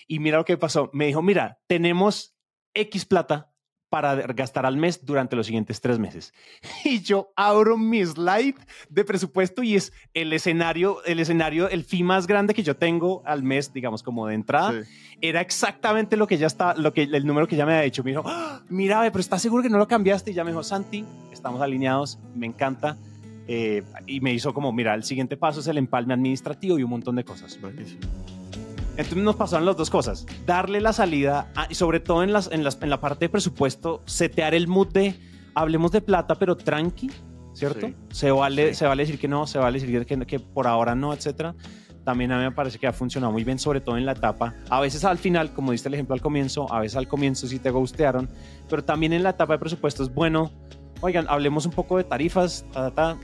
Y mira lo que pasó, me dijo, mira, tenemos X plata para gastar al mes durante los siguientes tres meses. Y yo abro mi slide de presupuesto y es el escenario, el escenario, el fee más grande que yo tengo al mes, digamos, como de entrada. Era exactamente lo que ya está, lo que, el número que ya me había dicho. Me dijo, ¡Ah! mira, pero ¿estás seguro que no lo cambiaste? Y ya me dijo, Santi, estamos alineados, me encanta. Eh, y me hizo como, mira, el siguiente paso es el empalme administrativo y un montón de cosas. Buenísimo. Entonces nos pasaron las dos cosas. Darle la salida, y sobre todo en, las, en, las, en la parte de presupuesto, setear el mood de hablemos de plata, pero tranqui, ¿cierto? Se, vale, se vale decir que no, se vale decir que, que por ahora no, etcétera. También a mí me parece que ha funcionado muy bien, sobre todo en la etapa. A veces al final, como diste el ejemplo al comienzo, a veces al comienzo sí te gustearon, pero también en la etapa de presupuesto es bueno. Oigan, hablemos un poco de tarifas, ta, ta, ta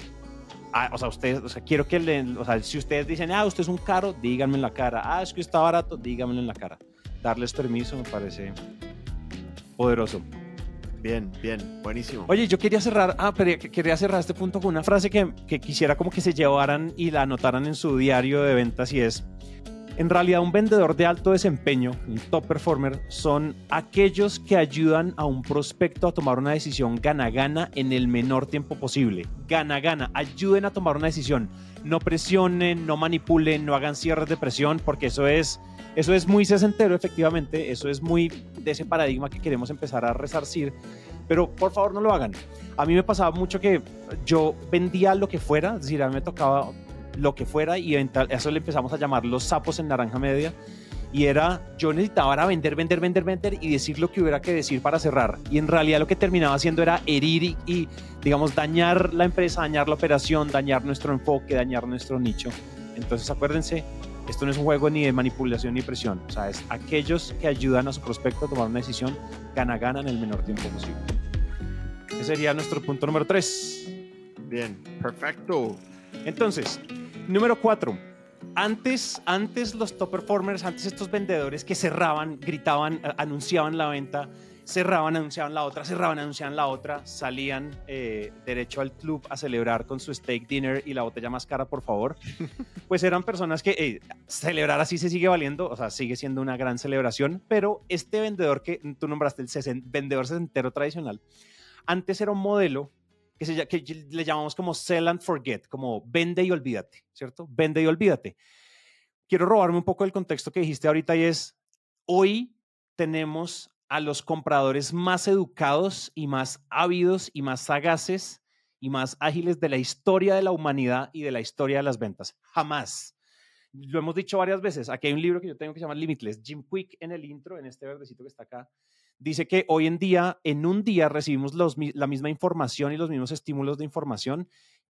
Ah, o sea, ustedes, o sea, quiero que le, o sea, si ustedes dicen, ah, usted es un caro, díganme en la cara. Ah, es que está barato, díganme en la cara. Darles permiso me parece poderoso. Bien, bien, buenísimo. Oye, yo quería cerrar, ah, pero quería cerrar este punto con una frase que, que quisiera como que se llevaran y la anotaran en su diario de ventas y es, en realidad, un vendedor de alto desempeño, un top performer, son aquellos que ayudan a un prospecto a tomar una decisión gana-gana en el menor tiempo posible. Gana-gana, ayuden a tomar una decisión. No presionen, no manipulen, no hagan cierres de presión, porque eso es, eso es muy sesentero, efectivamente. Eso es muy de ese paradigma que queremos empezar a resarcir. Pero por favor, no lo hagan. A mí me pasaba mucho que yo vendía lo que fuera, es decir, a mí me tocaba lo que fuera y eso le empezamos a llamar los sapos en naranja media. Y era, yo necesitaba vender, vender, vender, vender y decir lo que hubiera que decir para cerrar. Y en realidad lo que terminaba haciendo era herir y, digamos, dañar la empresa, dañar la operación, dañar nuestro enfoque, dañar nuestro nicho. Entonces acuérdense, esto no es un juego ni de manipulación ni presión. O sea, es aquellos que ayudan a su prospecto a tomar una decisión gana-gana en el menor tiempo posible. Ese sería nuestro punto número 3. Bien, perfecto. Entonces, número 4 antes, antes los top performers, antes estos vendedores que cerraban, gritaban, anunciaban la venta, cerraban, anunciaban la otra, cerraban, anunciaban la otra, salían eh, derecho al club a celebrar con su steak dinner y la botella más cara, por favor. Pues eran personas que eh, celebrar así se sigue valiendo, o sea, sigue siendo una gran celebración, pero este vendedor que tú nombraste, el vendedor sesentero tradicional, antes era un modelo que, le llamamos como sell and forget, como vende y olvídate, ¿cierto? Vende y olvídate. Quiero robarme un poco del contexto que dijiste ahorita y es, hoy tenemos a los compradores más educados y más ávidos y más sagaces y más ágiles de la historia de la humanidad y de la historia de las ventas. Jamás. Lo hemos dicho varias veces. Aquí hay un libro que yo tengo que se llama Limitless. Jim Quick en el intro, en este verdecito que está acá, dice que hoy en día, en un día, recibimos la misma información y los mismos estímulos de información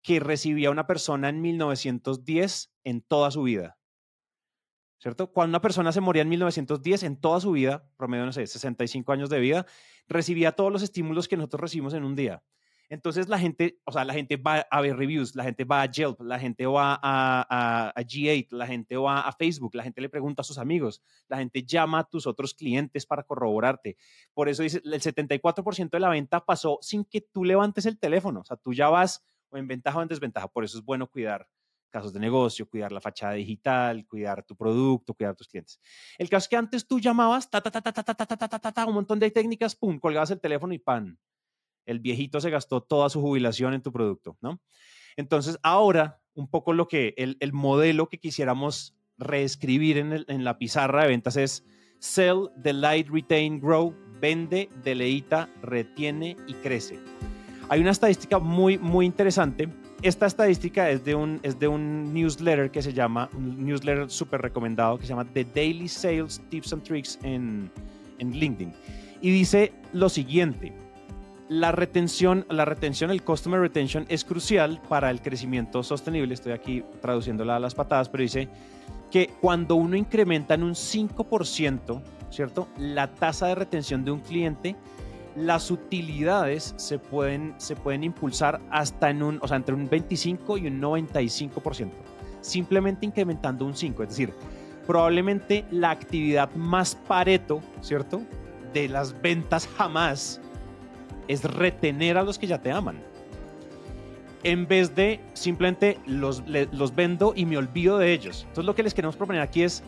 que recibía una persona en 1910 en toda su vida. ¿Cierto? Cuando una persona se moría en 1910, en toda su vida, promedio, no sé, 65 años de vida, recibía todos los estímulos que nosotros recibimos en un día. Entonces la gente, o sea, la gente va a ver reviews, la gente va a Yelp, la gente va a, a, G8, la gente va a Facebook, la gente le pregunta a sus amigos, la gente llama a tus otros clientes para corroborarte. Por eso dice, el 74% de la venta pasó sin que tú levantes el teléfono. O sea, tú ya vas o en ventaja o en desventaja. Por eso es bueno cuidar casos de negocio, cuidar la fachada digital, cuidar tu producto, cuidar tus clientes. El caso es que antes tú llamabas, ta, ta, ta, ta, ta, ta, ta, ta, ta, ta, un montón de técnicas, pum, colgabas el teléfono y pan el viejito se gastó toda su jubilación en tu producto, ¿no? Entonces, ahora, un poco lo que el, modelo que quisiéramos reescribir en, la pizarra de ventas es sell, delight, retain, grow, vende, deleita, retiene y crece. Hay una estadística muy, muy interesante. Esta estadística es de un, es de un newsletter que se llama, un newsletter súper recomendado que se llama The Daily Sales Tips and Tricks en, en LinkedIn. Y dice lo siguiente, la retención, la retención, el customer retention es crucial para el crecimiento sostenible. Estoy aquí traduciéndola a las patadas, pero dice que cuando uno incrementa en un 5%, ¿cierto? La tasa de retención de un cliente, las utilidades se pueden, se pueden impulsar hasta en un, o sea, entre un 25 y un 95%, simplemente incrementando un 5, es decir, probablemente la actividad más pareto, ¿cierto? De las ventas jamás es retener a los que ya te aman. En vez de simplemente los, los vendo y me olvido de ellos. Entonces lo que les queremos proponer aquí es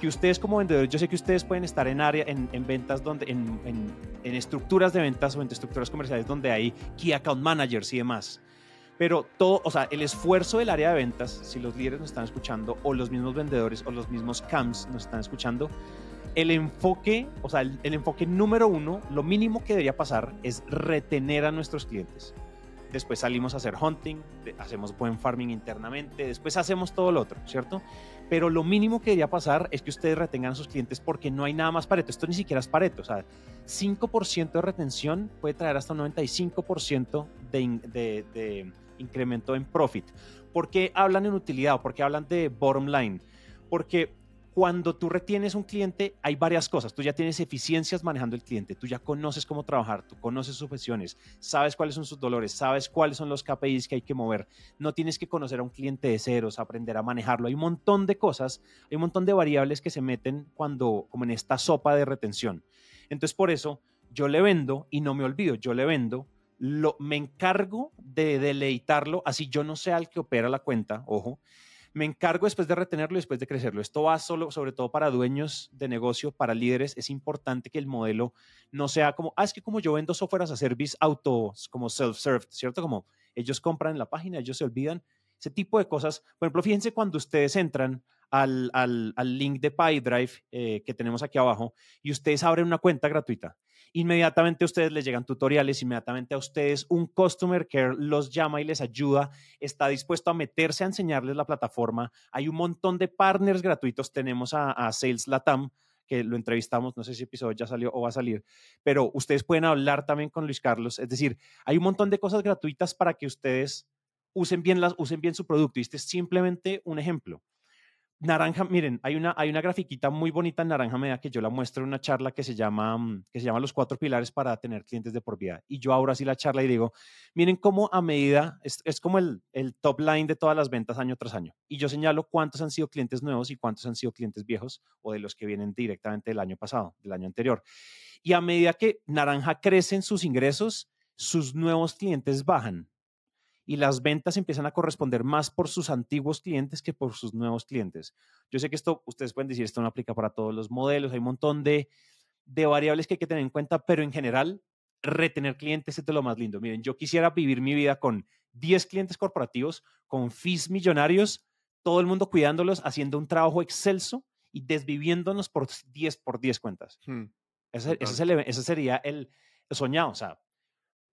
que ustedes como vendedores, yo sé que ustedes pueden estar en área, en, ventas donde, en, en, estructuras de ventas o en estructuras comerciales donde hay key account managers y demás. Pero todo, o sea, el esfuerzo del área de ventas, si los líderes nos están escuchando, o los mismos vendedores, o los mismos CAMs nos están escuchando, el enfoque, o sea, el, enfoque número uno, lo mínimo que debería pasar es retener a nuestros clientes. Después salimos a hacer hunting, hacemos buen farming internamente, después hacemos todo lo otro, ¿cierto? Pero lo mínimo que debería pasar es que ustedes retengan a sus clientes porque no hay nada más pareto. Esto ni siquiera es pareto. O sea, 5% de retención puede traer hasta un 95% de, de, de incremento en profit. ¿Por qué hablan en utilidad por qué hablan de bottom line? Porque cuando tú retienes un cliente, hay varias cosas. Tú ya tienes eficiencias manejando el cliente, tú ya conoces cómo trabajar, tú conoces sus objeciones, sabes cuáles son sus dolores, sabes cuáles son los KPIs que hay que mover. No tienes que conocer a un cliente de ceros, aprender a manejarlo. Hay un montón de cosas, hay un montón de variables que se meten cuando, como en esta sopa de retención. Entonces, por eso yo le vendo y no me olvido, yo le vendo. Lo, me encargo de deleitarlo, así yo no sea el que opera la cuenta, ojo, me encargo después de retenerlo y después de crecerlo. Esto va solo, sobre todo para dueños de negocio, para líderes. Es importante que el modelo no sea como, ah, es que como yo vendo software as a service auto, como self-served, ¿cierto? Como ellos compran en la página, ellos se olvidan. Ese tipo de cosas. Por ejemplo, fíjense cuando ustedes entran al, al, al link de PyDrive eh, que tenemos aquí abajo y ustedes abren una cuenta gratuita Inmediatamente a ustedes les llegan tutoriales, inmediatamente a ustedes un customer care los llama y les ayuda, está dispuesto a meterse a enseñarles la plataforma. Hay un montón de partners gratuitos. Tenemos a, a Sales Latam, que lo entrevistamos, no sé si el episodio ya salió o va a salir, pero ustedes pueden hablar también con Luis Carlos. Es decir, hay un montón de cosas gratuitas para que ustedes usen bien, las, usen bien su producto. Y este es simplemente un ejemplo naranja, miren, hay una, hay una grafiquita muy bonita en naranja media que yo la muestro en una charla que se llama, mm, que se Los cuatro pilares para tener clientes de por vida. Y yo ahora sí la charla y digo, miren cómo a medida, es, es como el, el top line de todas las ventas año tras año. Y yo señalo cuántos han sido clientes nuevos y cuántos han sido clientes viejos o de los que vienen directamente del año pasado, del año anterior. Y a medida que naranja crece en sus ingresos, sus nuevos clientes bajan y las ventas empiezan a corresponder más por sus antiguos clientes que por sus nuevos clientes. Yo sé que esto, ustedes pueden decir, esto no aplica para todos los modelos, hay un montón de, de variables que hay que tener en cuenta, pero en general, retener clientes es de lo más lindo. Miren, yo quisiera vivir mi vida con 10 clientes corporativos, con fees millonarios, todo el mundo cuidándolos, haciendo un trabajo excelso y desviviéndonos por 10 por 10 cuentas. Hmm, ese, ese, ese, sería el soñado, o sea,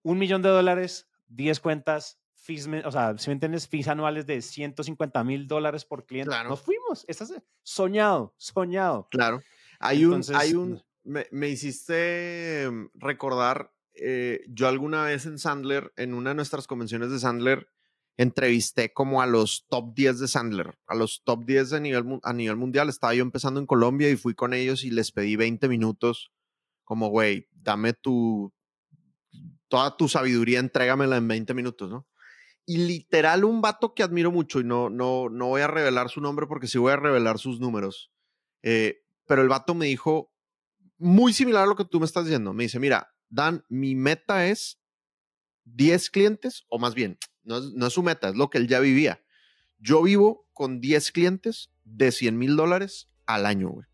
un millón de dólares, 10 cuentas, fees, o sea, si me entiendes, fees anuales de 150 mil dólares por cliente. Claro. Nos fuimos. Estás soñado, soñado. Claro. Hay un, hay un, me, hiciste mm, recordar, eh, yo alguna vez en Sandler, en una de nuestras convenciones de Sandler, entrevisté como a los top 10 de Sandler, a los top 10 a nivel, a nivel mundial. Estaba yo empezando en Colombia y fui con ellos y les pedí 20 minutos, como, güey, dame tu, toda tu sabiduría, entrégamela en 20 minutos, ¿no? Y literal, un vato que admiro mucho, y no, no, no voy a revelar su nombre porque sí voy a revelar sus números. Eh, pero el vato me dijo, muy similar a lo que tú me estás diciendo. Me dice, mira, Dan, mi meta es 10 clientes, o más bien, no es, no es su meta, es lo que él ya vivía. Yo vivo con 10 clientes de 100 mil dólares al año, güey.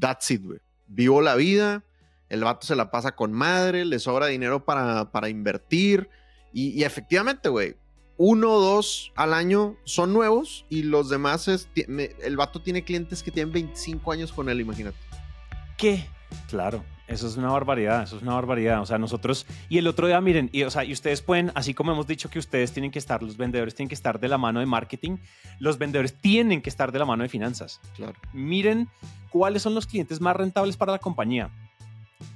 That's it, güey. Vivo la vida, el vato se la pasa con madre, le sobra dinero para, para invertir. Y, y efectivamente, güey, uno o dos al año son nuevos y los demás es, el vato tiene clientes que tienen 25 años con él, imagínate. ¿Qué? Claro. Eso es una barbaridad, eso es una barbaridad. O sea, nosotros, y el otro día, miren, y, o sea, y ustedes pueden, así como hemos dicho que ustedes tienen que estar, los vendedores tienen que estar de la mano de marketing, los vendedores tienen que estar de la mano de finanzas. Claro. Miren cuáles son los clientes más rentables para la compañía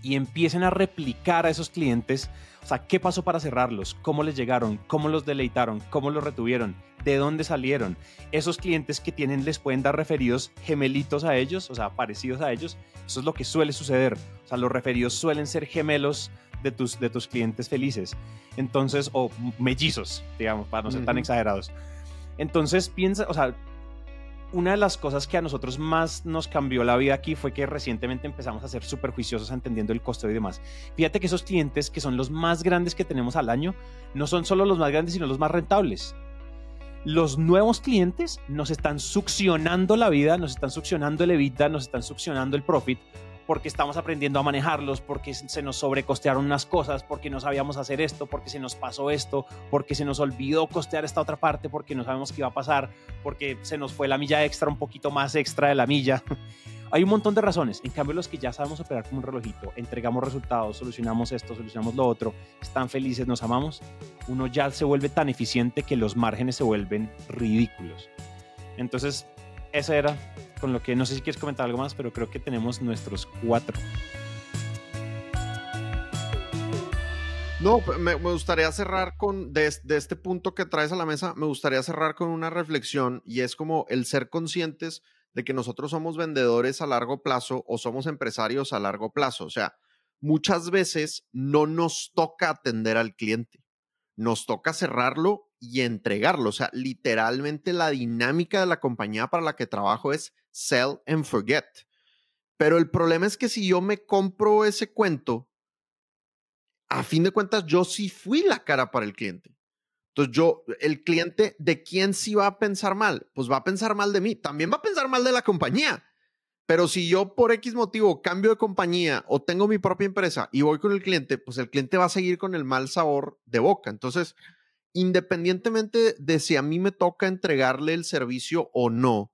y empiecen a replicar a esos clientes o sea, ¿qué pasó para cerrarlos? ¿Cómo les llegaron? ¿Cómo los deleitaron? ¿Cómo los retuvieron? ¿De dónde salieron? Esos clientes que tienen les pueden dar referidos gemelitos a ellos, o sea, parecidos a ellos. Eso es lo que suele suceder. O sea, los referidos suelen ser gemelos de tus, de tus clientes felices. Entonces, o mellizos, digamos, para no ser tan exagerados. Entonces, piensa, o sea, una de las cosas que a nosotros más nos cambió la vida aquí fue que recientemente empezamos a ser súper juiciosos entendiendo el costo y demás. Fíjate que esos clientes que son los más grandes que tenemos al año no son solo los más grandes, sino los más rentables. Los nuevos clientes nos están succionando la vida, nos están succionando el EBITDA, nos están succionando el profit porque estamos aprendiendo a manejarlos, porque se nos sobrecostearon unas cosas, porque no sabíamos hacer esto, porque se nos pasó esto, porque se nos olvidó costear esta otra parte, porque no sabemos qué iba a pasar, porque se nos fue la milla extra un poquito más extra de la milla. Hay un montón de razones. En cambio, los que ya sabemos operar como un relojito, entregamos resultados, solucionamos esto, solucionamos lo otro, están felices, nos amamos, uno ya se vuelve tan eficiente que los márgenes se vuelven ridículos. Entonces, esa era con lo que no sé si quieres comentar algo más, pero creo que tenemos nuestros cuatro. No, me, gustaría cerrar con, de, este punto que traes a la mesa, me gustaría cerrar con una reflexión y es como el ser conscientes de que nosotros somos vendedores a largo plazo o somos empresarios a largo plazo. O sea, muchas veces no nos toca atender al cliente, nos toca cerrarlo y entregarlo. O sea, literalmente la dinámica de la compañía para la que trabajo es sell and forget. Pero el problema es que si yo me compro ese cuento, a fin de cuentas yo sí fui la cara para el cliente. Entonces yo, el cliente, ¿de quién sí va a pensar mal? Pues va a pensar mal de mí. También va a pensar mal de la compañía. Pero si yo por X motivo cambio de compañía o tengo mi propia empresa y voy con el cliente, pues el cliente va a seguir con el mal sabor de boca. Entonces, independientemente de si a mí me toca entregarle el servicio o no,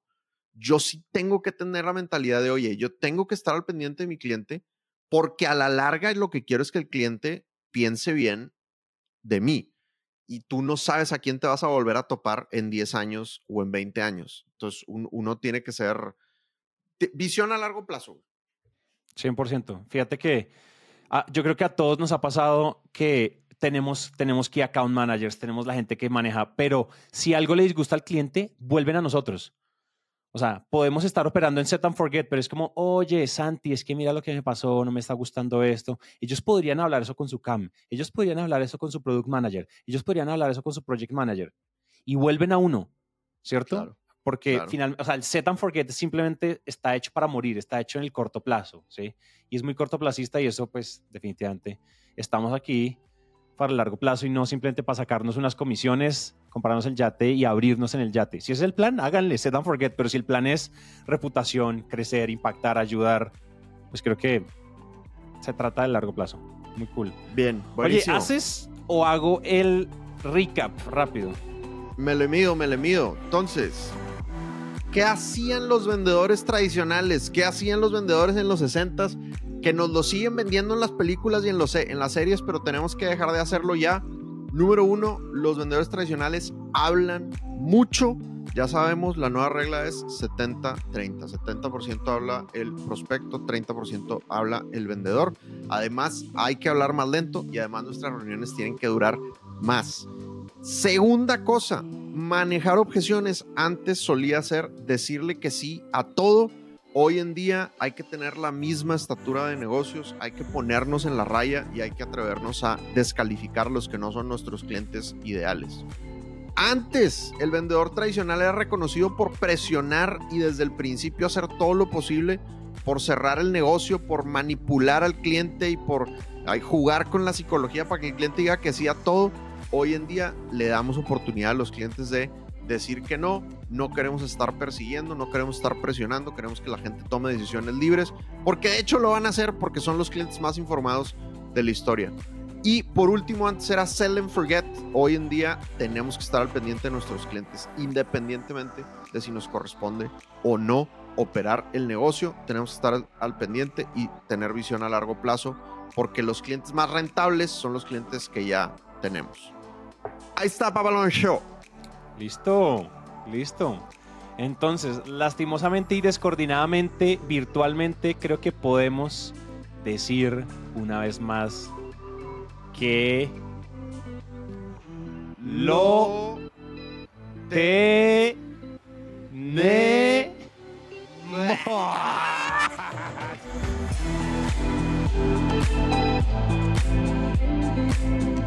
yo sí tengo que tener la mentalidad de, oye, yo tengo que estar al pendiente de mi cliente porque a la larga lo que quiero es que el cliente piense bien de mí y tú no sabes a quién te vas a volver a topar en 10 años o en 20 años. Entonces, uno tiene que ser visión a largo plazo. 100%. Fíjate que ah, yo creo que a todos nos ha pasado que tenemos, tenemos key account managers, tenemos la gente que maneja, pero si algo le disgusta al cliente, vuelven a nosotros. O sea, podemos estar operando en set and forget, pero es como, oye, Santi, es que mira lo que me pasó, no me está gustando esto. Ellos podrían hablar eso con su CAM, ellos podrían hablar eso con su product manager, ellos podrían hablar eso con su project manager. Y vuelven a uno, ¿cierto? Porque finalmente, o sea, el set and forget simplemente está hecho para morir, está hecho en el corto plazo, ¿sí? Y es muy cortoplacista y eso, pues, definitivamente, estamos aquí para el largo plazo y no simplemente para sacarnos unas comisiones, comprarnos el yate y abrirnos en el yate. Si es el plan, háganle, set and forget, pero si el plan es reputación, crecer, impactar, ayudar, pues creo que se trata del largo plazo. Muy cool. Bien, buenísimo. Oye, ¿haces o hago el recap rápido? Me le mido, me le mido. Entonces, ¿qué hacían los vendedores tradicionales? ¿Qué hacían los vendedores en los 60s? Que nos lo siguen vendiendo en las películas y en, los, en las series, pero tenemos que dejar de hacerlo ya. Número uno, los vendedores tradicionales hablan mucho. Ya sabemos, la nueva regla es 70-30. 70%, habla el prospecto, 30% habla el vendedor. Además, hay que hablar más lento y además nuestras reuniones tienen que durar más. Segunda cosa, manejar objeciones. Antes solía ser decirle que sí a todo Hoy en día hay que tener la misma estatura de negocios, hay que ponernos en la raya y hay que atrevernos a descalificar los que no son nuestros clientes ideales. Antes, el vendedor tradicional era reconocido por presionar y desde el principio hacer todo lo posible por cerrar el negocio, por manipular al cliente y por jugar con la psicología para que el cliente diga que sí a todo. Hoy en día le damos oportunidad a los clientes de decir que no, no queremos estar persiguiendo, no queremos estar presionando, queremos que la gente tome decisiones libres, porque de hecho lo van a hacer porque son los clientes más informados de la historia. Y por último, antes era sell and forget. Hoy en día tenemos que estar al pendiente de nuestros clientes, independientemente de si nos corresponde o no operar el negocio. Tenemos que estar al pendiente y tener visión a largo plazo, porque los clientes más rentables son los clientes que ya tenemos. Ahí está Papalón Show. Listo, listo. Entonces, lastimosamente y descoordinadamente, virtualmente, creo que podemos decir una vez más que lo te ne